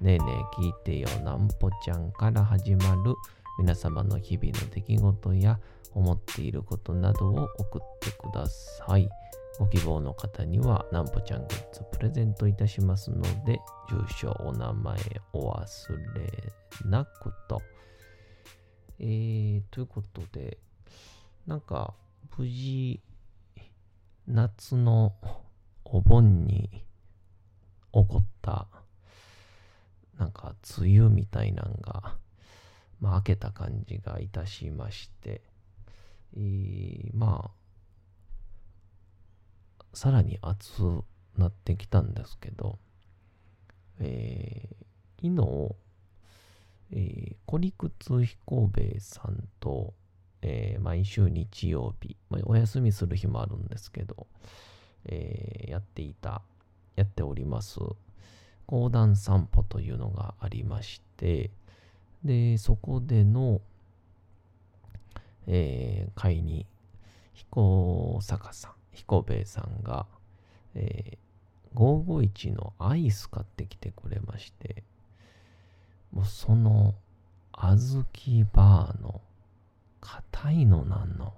ねえねえ聞いてよなんぽちゃんから始まる皆様の日々の出来事や思っていることなどを送ってください。ご希望の方にはなんぽちゃんグッズプレゼントいたしますので、住所、お名前お忘れなくと。えー、ということで、なんか無事夏のお盆に起こったなんか梅雨みたいなんが、まあ、明けた感じがいたしまして、えーまあ、さらに暑くなってきたんですけど、えー昨日、えー、コリクツ彦兵衛さんと、えー毎週日曜日、まあ、お休みする日もあるんですけど、えーやっていた、やっております、講談散歩というのがありまして、で、そこでの、えー会に、彦坂さん、彦兵衛さんが、えー551のアイス買ってきてくれまして、もうその、小豆バーの硬いのなんの、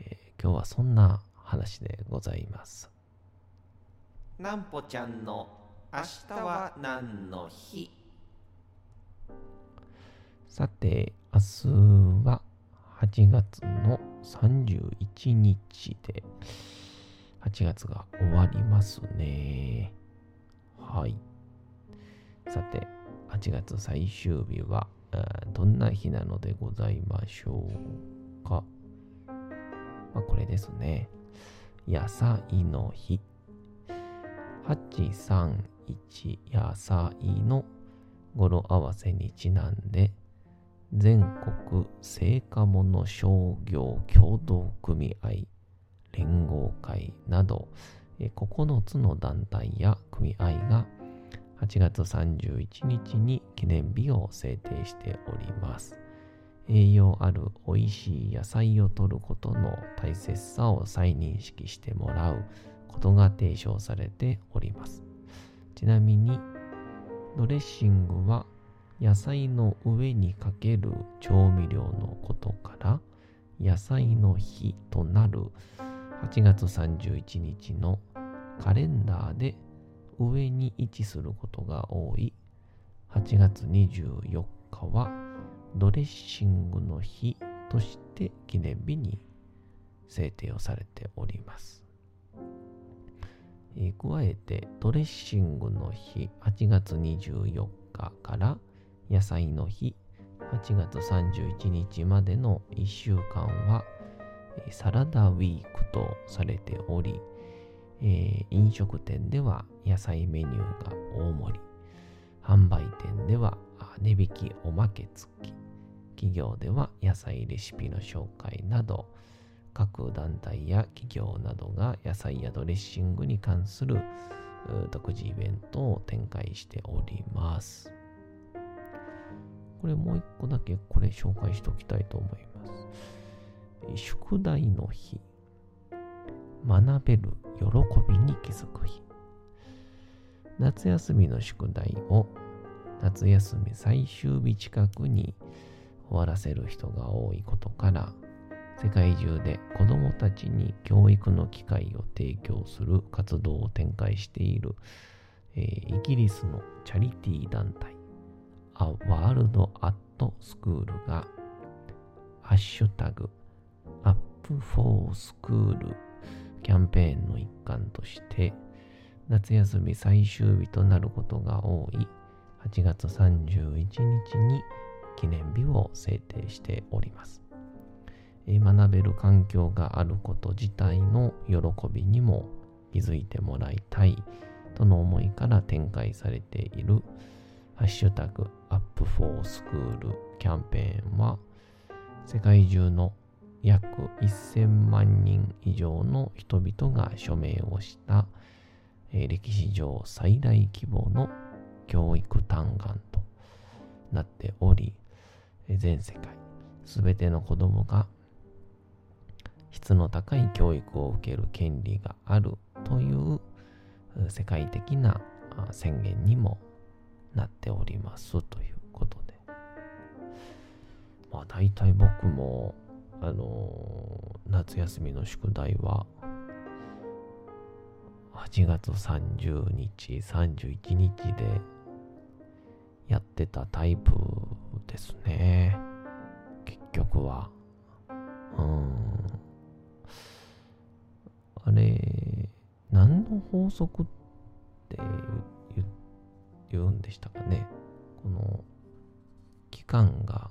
えー今日はそんな話でございます。なんぽちゃんの明日は何の日？さて、明日は8月の31日で、8月が終わりますね。はい。さて、8月最終日は、あどんな日なのでございましょうか？まあ、これですね。野菜の日。831野菜の語呂合わせにちなんで、全国成果物商業協同組合連合会など9つの団体や組合が8月31日に記念日を制定しております。栄養ある美味しい野菜を摂ることの大切さを再認識してもらうことが提唱されております。ちなみにドレッシングは野菜の上にかける調味料のことから野菜の日となる8月31日のカレンダーで上に位置することが多い8月24日はドレッシングの日として記念日に制定をされております。えー加えてドレッシングの日8月24日から野菜の日8月31日までの1週間はサラダウィークとされており、えー飲食店では野菜メニューが大盛り販売店では値引きおまけ付き企業では野菜レシピの紹介など各団体や企業などが野菜やドレッシングに関する独自イベントを展開しております。これもう一個だけこれ紹介しておきたいと思います。宿題の日。学べる喜びに気づく日。夏休みの宿題を夏休み最終日近くに終わらせる人が多いことから、世界中で子どもたちに教育の機会を提供する活動を展開している、えーイギリスのチャリティー団体 A World at School が、ハッシュタグ、Up for School キャンペーンの一環として、夏休み最終日となることが多い8月31日に記念日を制定しております。学べる環境があること自体の喜びにも気づいてもらいたいとの思いから展開されているハッシュタグアップフォースクールキャンペーンは世界中の約1000万人以上の人々が署名をした、歴史上最大規模の教育単元となっており、全世界すべての子供が質の高い教育を受ける権利があるという世界的な宣言にもなっておりますということで。まあ大体僕も、あの、夏休みの宿題は8月30日、31日でやってたタイプですね。結局は。うん。あれ、何の法則って言うんでしたかね。この期間が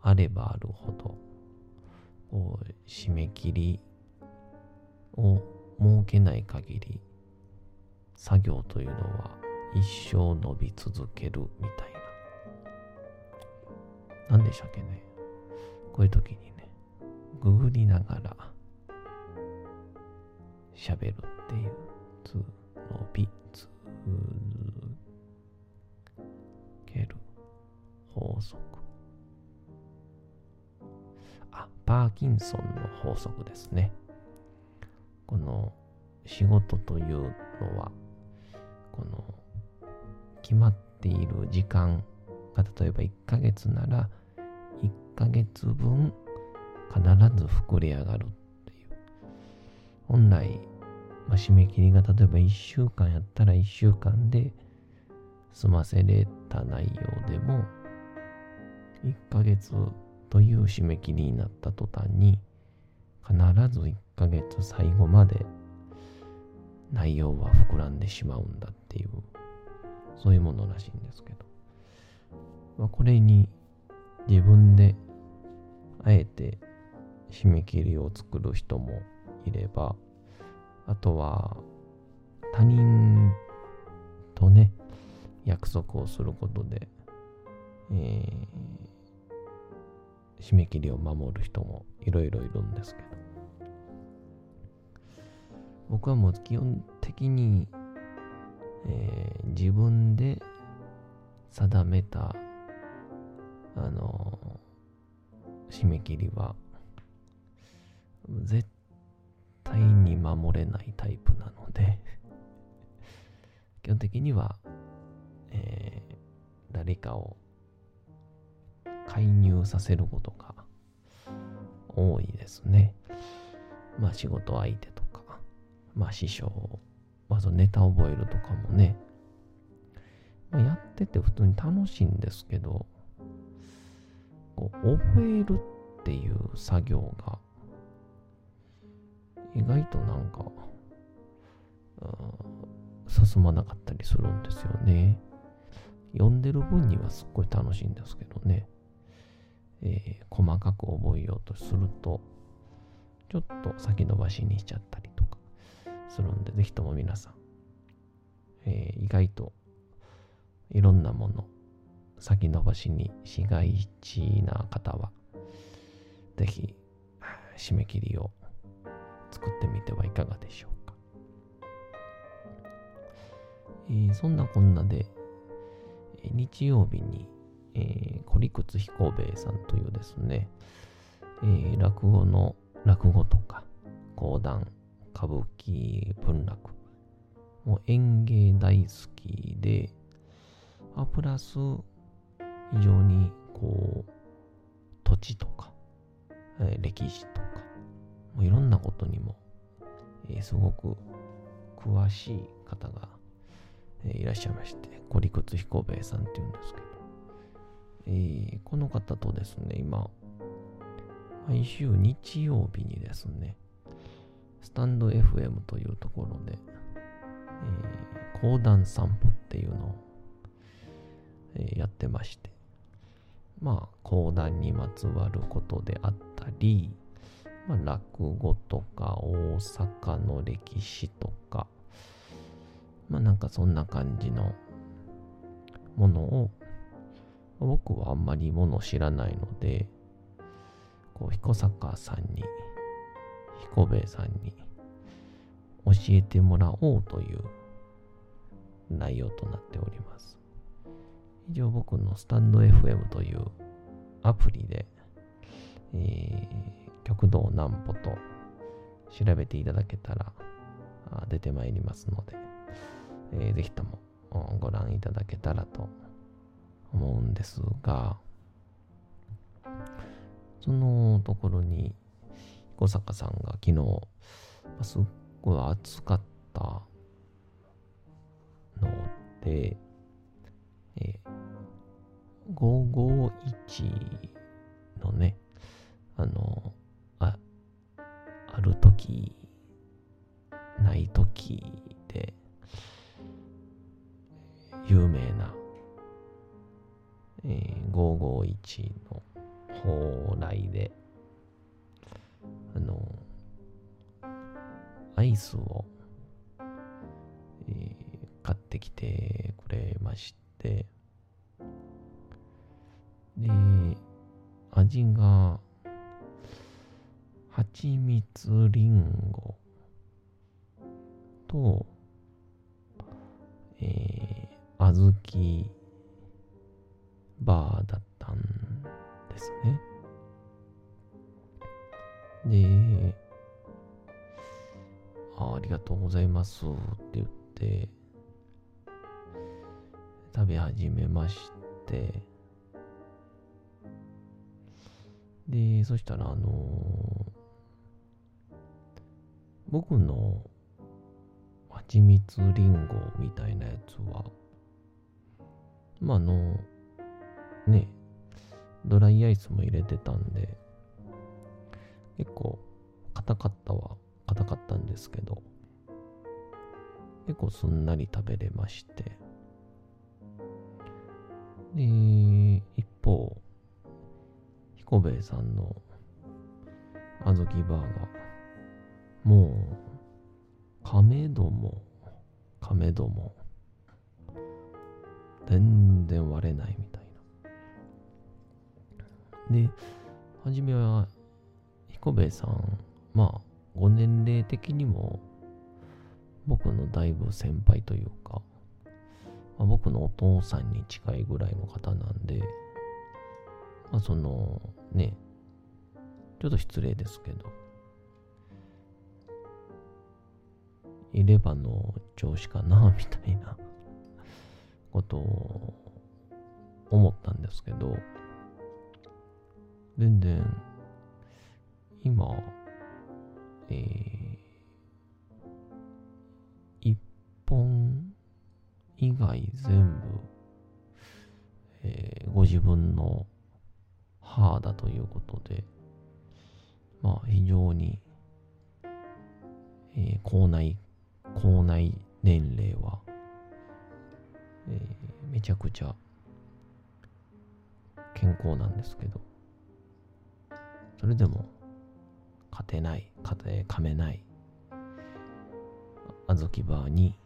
あればあるほど、こう締め切りを設けない限り、作業というのは一生伸び続けるみたいな。何でしたっけね。こういう時にね、ググりながら喋るっていう、つ、伸び、つ、ける法則。あ、パーキンソンの法則ですね。この仕事というのは、この決まっている時間が例えば1ヶ月なら1ヶ月分必ず膨れ上がる。本来、まあ、締め切りが例えば1週間やったら1週間で済ませれた内容でも1ヶ月という締め切りになった途端に必ず1ヶ月最後まで内容は膨らんでしまうんだっていうそういうものらしいんですけど、まあ、これに自分であえて締め切りを作る人もいればあとは他人とね約束をすることで、えー、締め切りを守る人もいろいろいるんですけど。僕はもう基本的に、えー、自分で定めたあの締め切りは絶対に守れないタイプなので 基本的にはえー、誰かを介入させることが多いですね。まあ仕事相手とか、まあ師匠、まずネタ覚えるとかもね、まあ、やってて普通に楽しいんですけど、こう覚えるっていう作業が意外となんか、進まなかったりするんですよね。読んでる分にはすっごい楽しいんですけどね、えー、細かく覚えようとすると、ちょっと先延ばしにしちゃったりとかするんで、ぜひとも皆さん、えー、意外といろんなもの、先延ばしにしがいちな方は、ぜひ、締め切りを作ってみてはいかがでしょうか。えー、そんなこんなで、日曜日に、えー、堀口彦兵衛さんというですね、えー、落語の落語とか講談、歌舞伎、文楽、もう演芸大好きで、あプラス非常にこう土地とか、えー、歴史とか、もういろんなことにも、えー、すごく詳しい方がえいらっしゃいまして、コリコツ彦兵衛さんって言うんですけど、えーこの方とですね、今、毎週日曜日にですね、スタンド FM というところで、えー講談散歩っていうのを、えーやってまして、まあ、講談にまつわることであったり、まあ、落語とか大阪の歴史とか、まあなんかそんな感じのものを、僕はあんまりもの知らないので、こう、彦坂さんに、彦兵衛さんに教えてもらおうという内容となっております。以上僕のスタンド FM というアプリで、えー極道南歩と調べていただけたら出てまいりますので、えーぜひともご覧いただけたらと思うんですが、そのところに小坂さんが昨日、すっごい暑かったので、えー、551のね、あの、ある時、ない時で、有名な、えー、551の蓬莱で、あの、アイスを、えー買ってきてくれまして、で、味が、蜂蜜りんごと、えー、小豆バーだったんですね。で、あありがとうございますって言って、食べ始めまして、で、そしたら、あのー僕の蜂蜜りんごみたいなやつは、まあ、あの、ね、ドライアイスも入れてたんで、結構、硬かったは硬かったんですけど、結構すんなり食べれまして、で、一方、彦兵衛さんの小豆バーガー、もう、亀戸も、亀戸も、全然割れないみたいな。で、はじめは、彦兵衛さん、まあ、ご年齢的にも、僕のだいぶ先輩というか、まあ、僕のお父さんに近いぐらいの方なんで、まあ、その、ね、ちょっと失礼ですけど、いればの調子かな、みたいな。ことを思ったんですけど、全然、今、えー、一本以外全部、えーご自分の歯だということで、まあ非常に、えー口内、口内年齢は、えーめちゃくちゃ健康なんですけど、それでも勝てない、勝て、噛めない、あずきバーに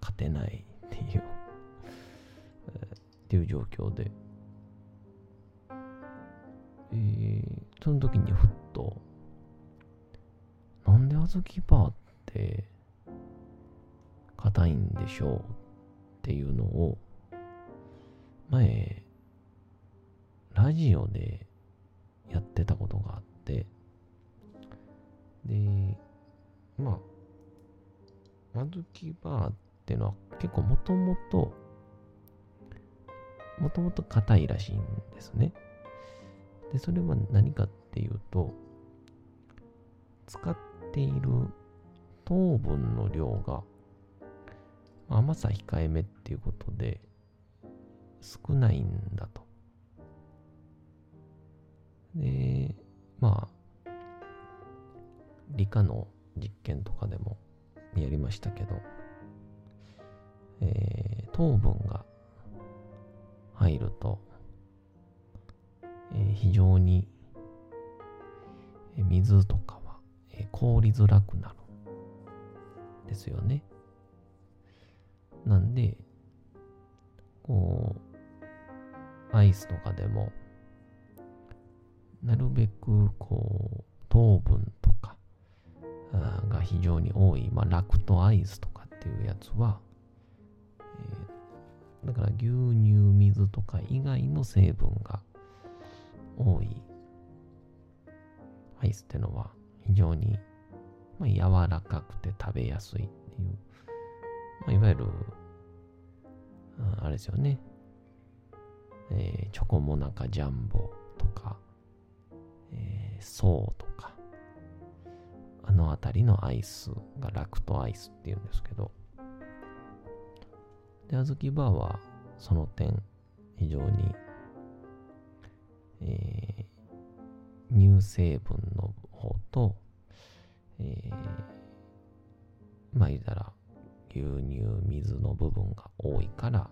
勝てないっていう、っていう状況で、えーその時にふっと、なんであずきバーって硬いんでしょうっていうのを、前、ラジオでやってたことがあって、で、まあ、あずきバーってのは結構もともと、もともと硬いらしいんですね。で、それは何かっていうと、使っている糖分の量が甘さ控えめっていうことで少ないんだと。で、まあ、理科の実験とかでもやりましたけど、えー、糖分が入ると、えー、非常に水とかは、凍りづらくなるんですよね。なんで、こう、アイスとかでも、なるべくこう、糖分とかが非常に多い、まあ、ラクトアイスとかっていうやつは、えー、だから牛乳、水とか以外の成分が多いアイスってのは非常に、まあ、柔らかくて食べやすいっていう、まあ、いわゆる、あれですよね、えー、チョコモナカジャンボとか、えー、ソーとか、あのあたりのアイスがラクトアイスっていうんですけど、で、あずきバーはその点非常に、えー、乳成分の方と、えー、まあ言うたら牛乳、水の部分が多いから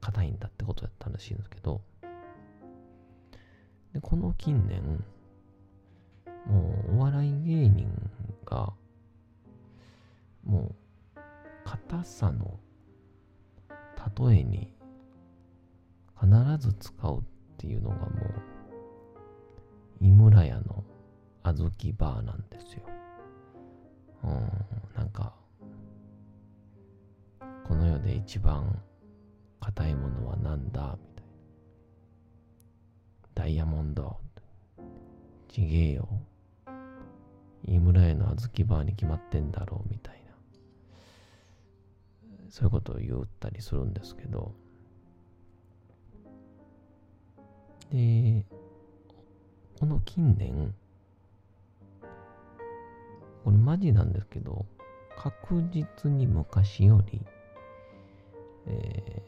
硬いんだってことだったらしいんですけど、で、この近年、もうお笑い芸人が、もう、硬さの例えに必ず使うっていうのがもう、井村屋の小豆バーなんですよ。うん、なんか、この世で一番硬いものは何だみたいな。ダイヤモンド。ちげえよ。井村屋の小豆バーに決まってんだろうみたいな。そういうことを言ったりするんですけど。で、この近年、これマジなんですけど、確実に昔より、え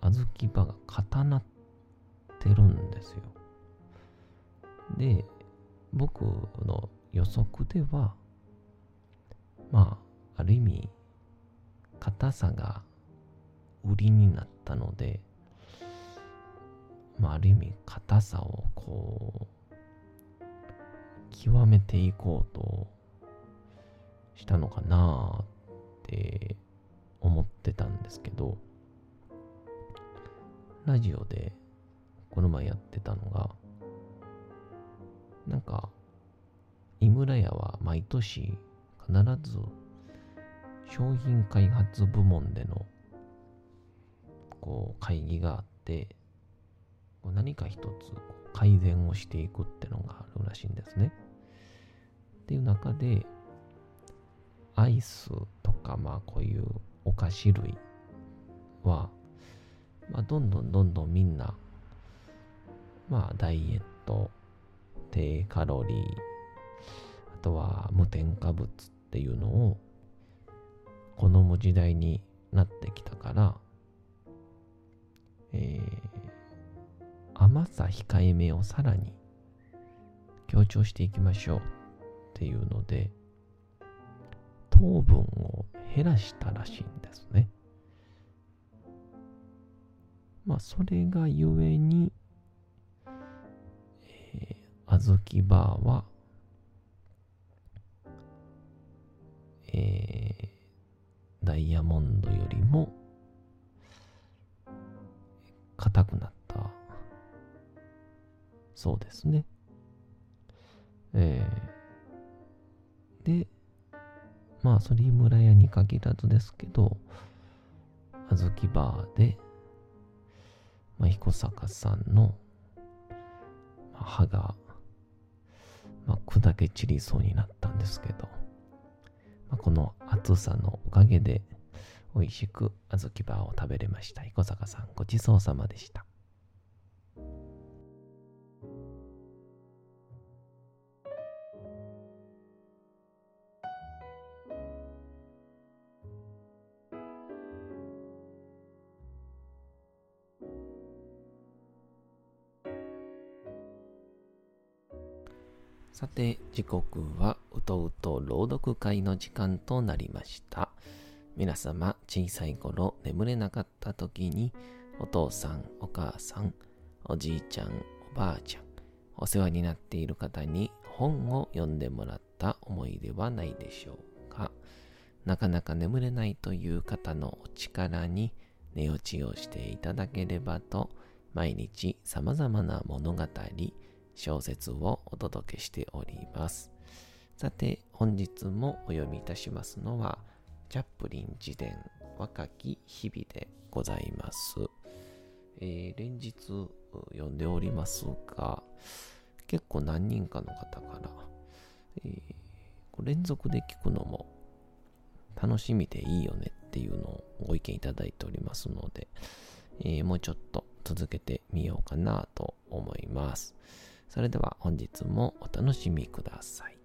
ー、小豆バが固なってるんですよ。で、僕の予測では、まあ、ある意味、硬さが売りになったので、まあ、ある意味、硬さをこう、極めていこうとしたのかなって思ってたんですけど、ラジオでこの前やってたのが、なんか、井村屋は毎年必ず商品開発部門でのこう会議があって何か一つ改善をしていくってのがあるらしいんですね。っていう中でアイスとかまあこういうお菓子類は、まあ、どんどんどんどんみんなまあダイエット低カロリーあとは無添加物っていうのを好む時代になってきたから、えー、甘さ控えめをさらに強調していきましょうっていうので糖分を減らしたらしいんですね。まあそれがゆえに、えー、小豆バーはえー、ダイヤモンドよりも硬くなったそうですね。えー、で、まあ、それ村屋に限らずですけど、あずきバーで、まあ、彦坂さんの、まあ、歯が、まあ、砕け散りそうになったんですけど、まあ、この暑さのおかげで美味しく小豆バーを食べれました。彦坂さんごちそうさまでした。て、時刻はうとうと朗読会の時間となりました。皆様、小さい頃眠れなかった時に、お父さん、お母さん、おじいちゃん、おばあちゃん、お世話になっている方に本を読んでもらった思い出はないでしょうか。なかなか眠れないという方のお力に寝落ちをしていただければと、毎日様々な物語、小説をお届けしております。さて、本日もお読みいたしますのは、チャップリン自伝若き日々でございます。えー連日読んでおりますが、結構何人かの方から、えーこ連続で聞くのも楽しみでいいよねっていうのをご意見いただいておりますので、えーもうちょっと続けてみようかなと思います。それでは本日もお楽しみください。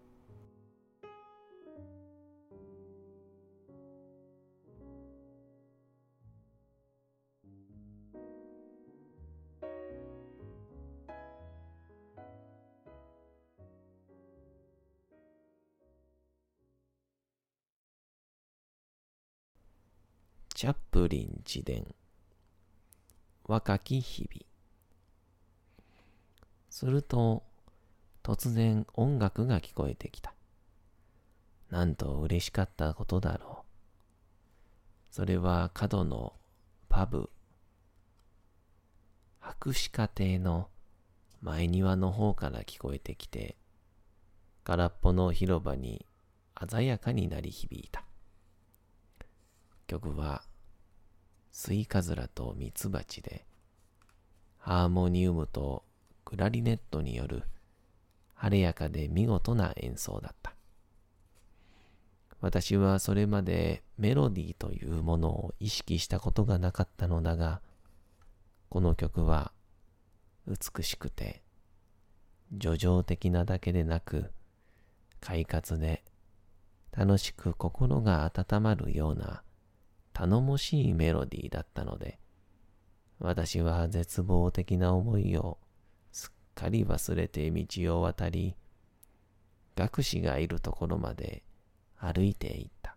チャップリン自伝若き日々すると突然音楽が聞こえてきた。なんと嬉しかったことだろう。それは角のパブ。博士課程の前庭の方から聞こえてきて空っぽの広場に鮮やかに鳴り響いた。曲はスイカズラとミツバチでハーモニウムとクラリネットによる晴れやかで見事な演奏だった。私はそれまでメロディーというものを意識したことがなかったのだがこの曲は美しくて叙情的なだけでなく快活で楽しく心が温まるような頼もしいメロディーだったので、私は絶望的な思いをかり忘れて道を渡り、学士がいるところまで歩いていった。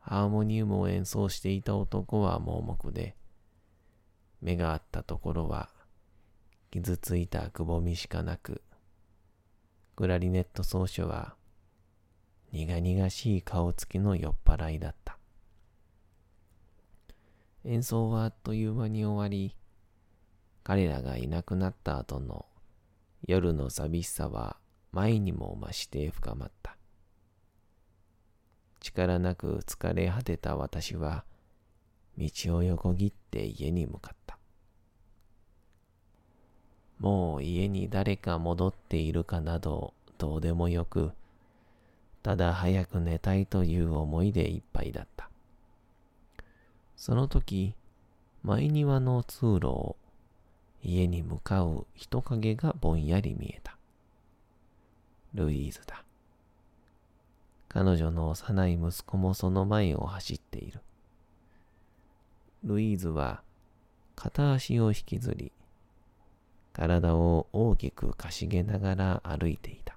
ハーモニウムを演奏していた男は盲目で、目があったところは傷ついたくぼみしかなく、クラリネット奏者は苦々しい顔つきの酔っ払いだった。演奏はあっという間に終わり、彼らがいなくなった後の夜の寂しさは前にも増して深まった。力なく疲れ果てた私は、道を横切って家に向かった。もう家に誰か戻っているかなどどうでもよく、ただ早く寝たいという思いでいっぱいだった。その時、前庭の通路を家に向かう人影がぼんやり見えた。ルイーズだ。彼女の幼い息子もその前を走っている。ルイーズは片足を引きずり、体を大きくかしげながら歩いていた。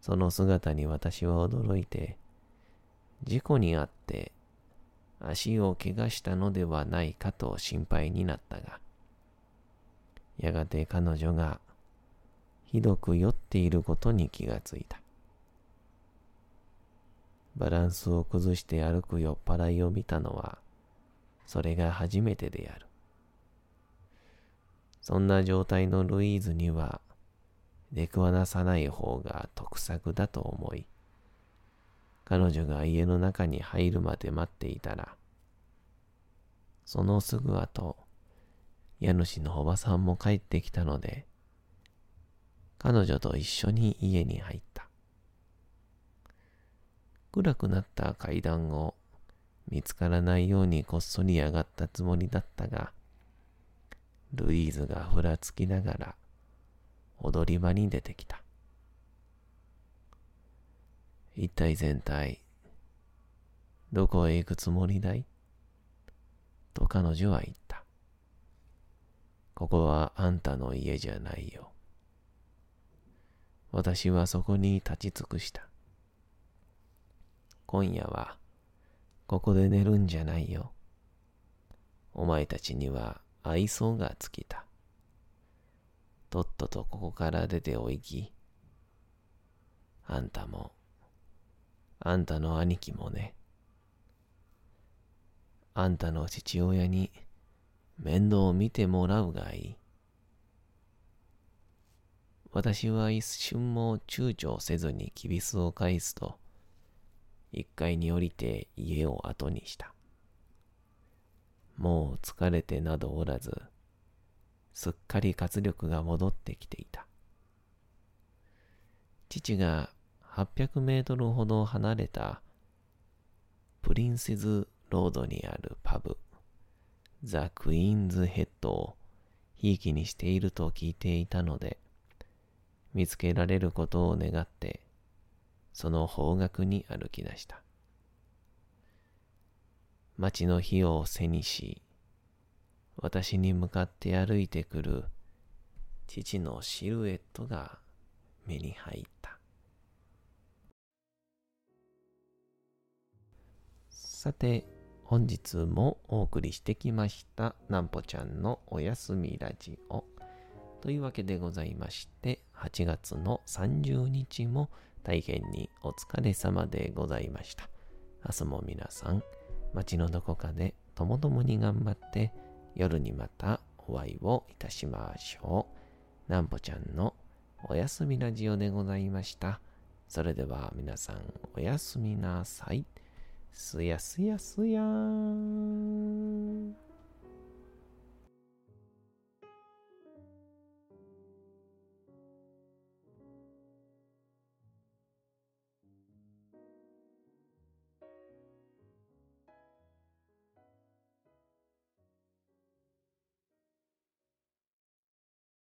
その姿に私は驚いて、事故にあって足を怪我したのではないかと心配になったが、やがて彼女がひどく酔っていることに気がついた。バランスを崩して歩く酔っ払いを見たのは、それが初めてである。そんな状態のルイーズには、出くわなさない方が得策だと思い、彼女が家の中に入るまで待っていたら、そのすぐ後、家主のおばさんも帰ってきたので、彼女と一緒に家に入った。暗くなった階段を見つからないようにこっそり上がったつもりだったが、ルイーズがふらつきながら踊り場に出てきた。一体全体、どこへ行くつもりだい？と彼女は言った。ここはあんたの家じゃないよ。私はそこに立ち尽くした。今夜は、ここで寝るんじゃないよ。お前たちには愛想が尽きた。とっととここから出ておいき。あんたも、あんたの兄貴もね。あんたの父親に面倒を見てもらうがいい。私は一瞬も躊躇せずにきびすを返すと、一階に降りて家を後にした。もう疲れてなどおらず、すっかり活力が戻ってきていた。父が800メートルほど離れたプリンセズロードにあるパブ、ザ・クイーンズヘッドをひいきにしていると聞いていたので、見つけられることを願って、その方角に歩き出した。街の火を背にし、私に向かって歩いてくる父のシルエットが目に入った。さて、本日もお送りしてきました、なんぽちゃんのおやすみラジオ。というわけでございまして、8月の30日も大変にお疲れ様でございました。明日も皆さん、街のどこかでともともに頑張って夜にまたお会いをいたしましょう。なんぽちゃんのおやすみラジオでございました。それでは皆さんおやすみなさい。すやすやすやーん。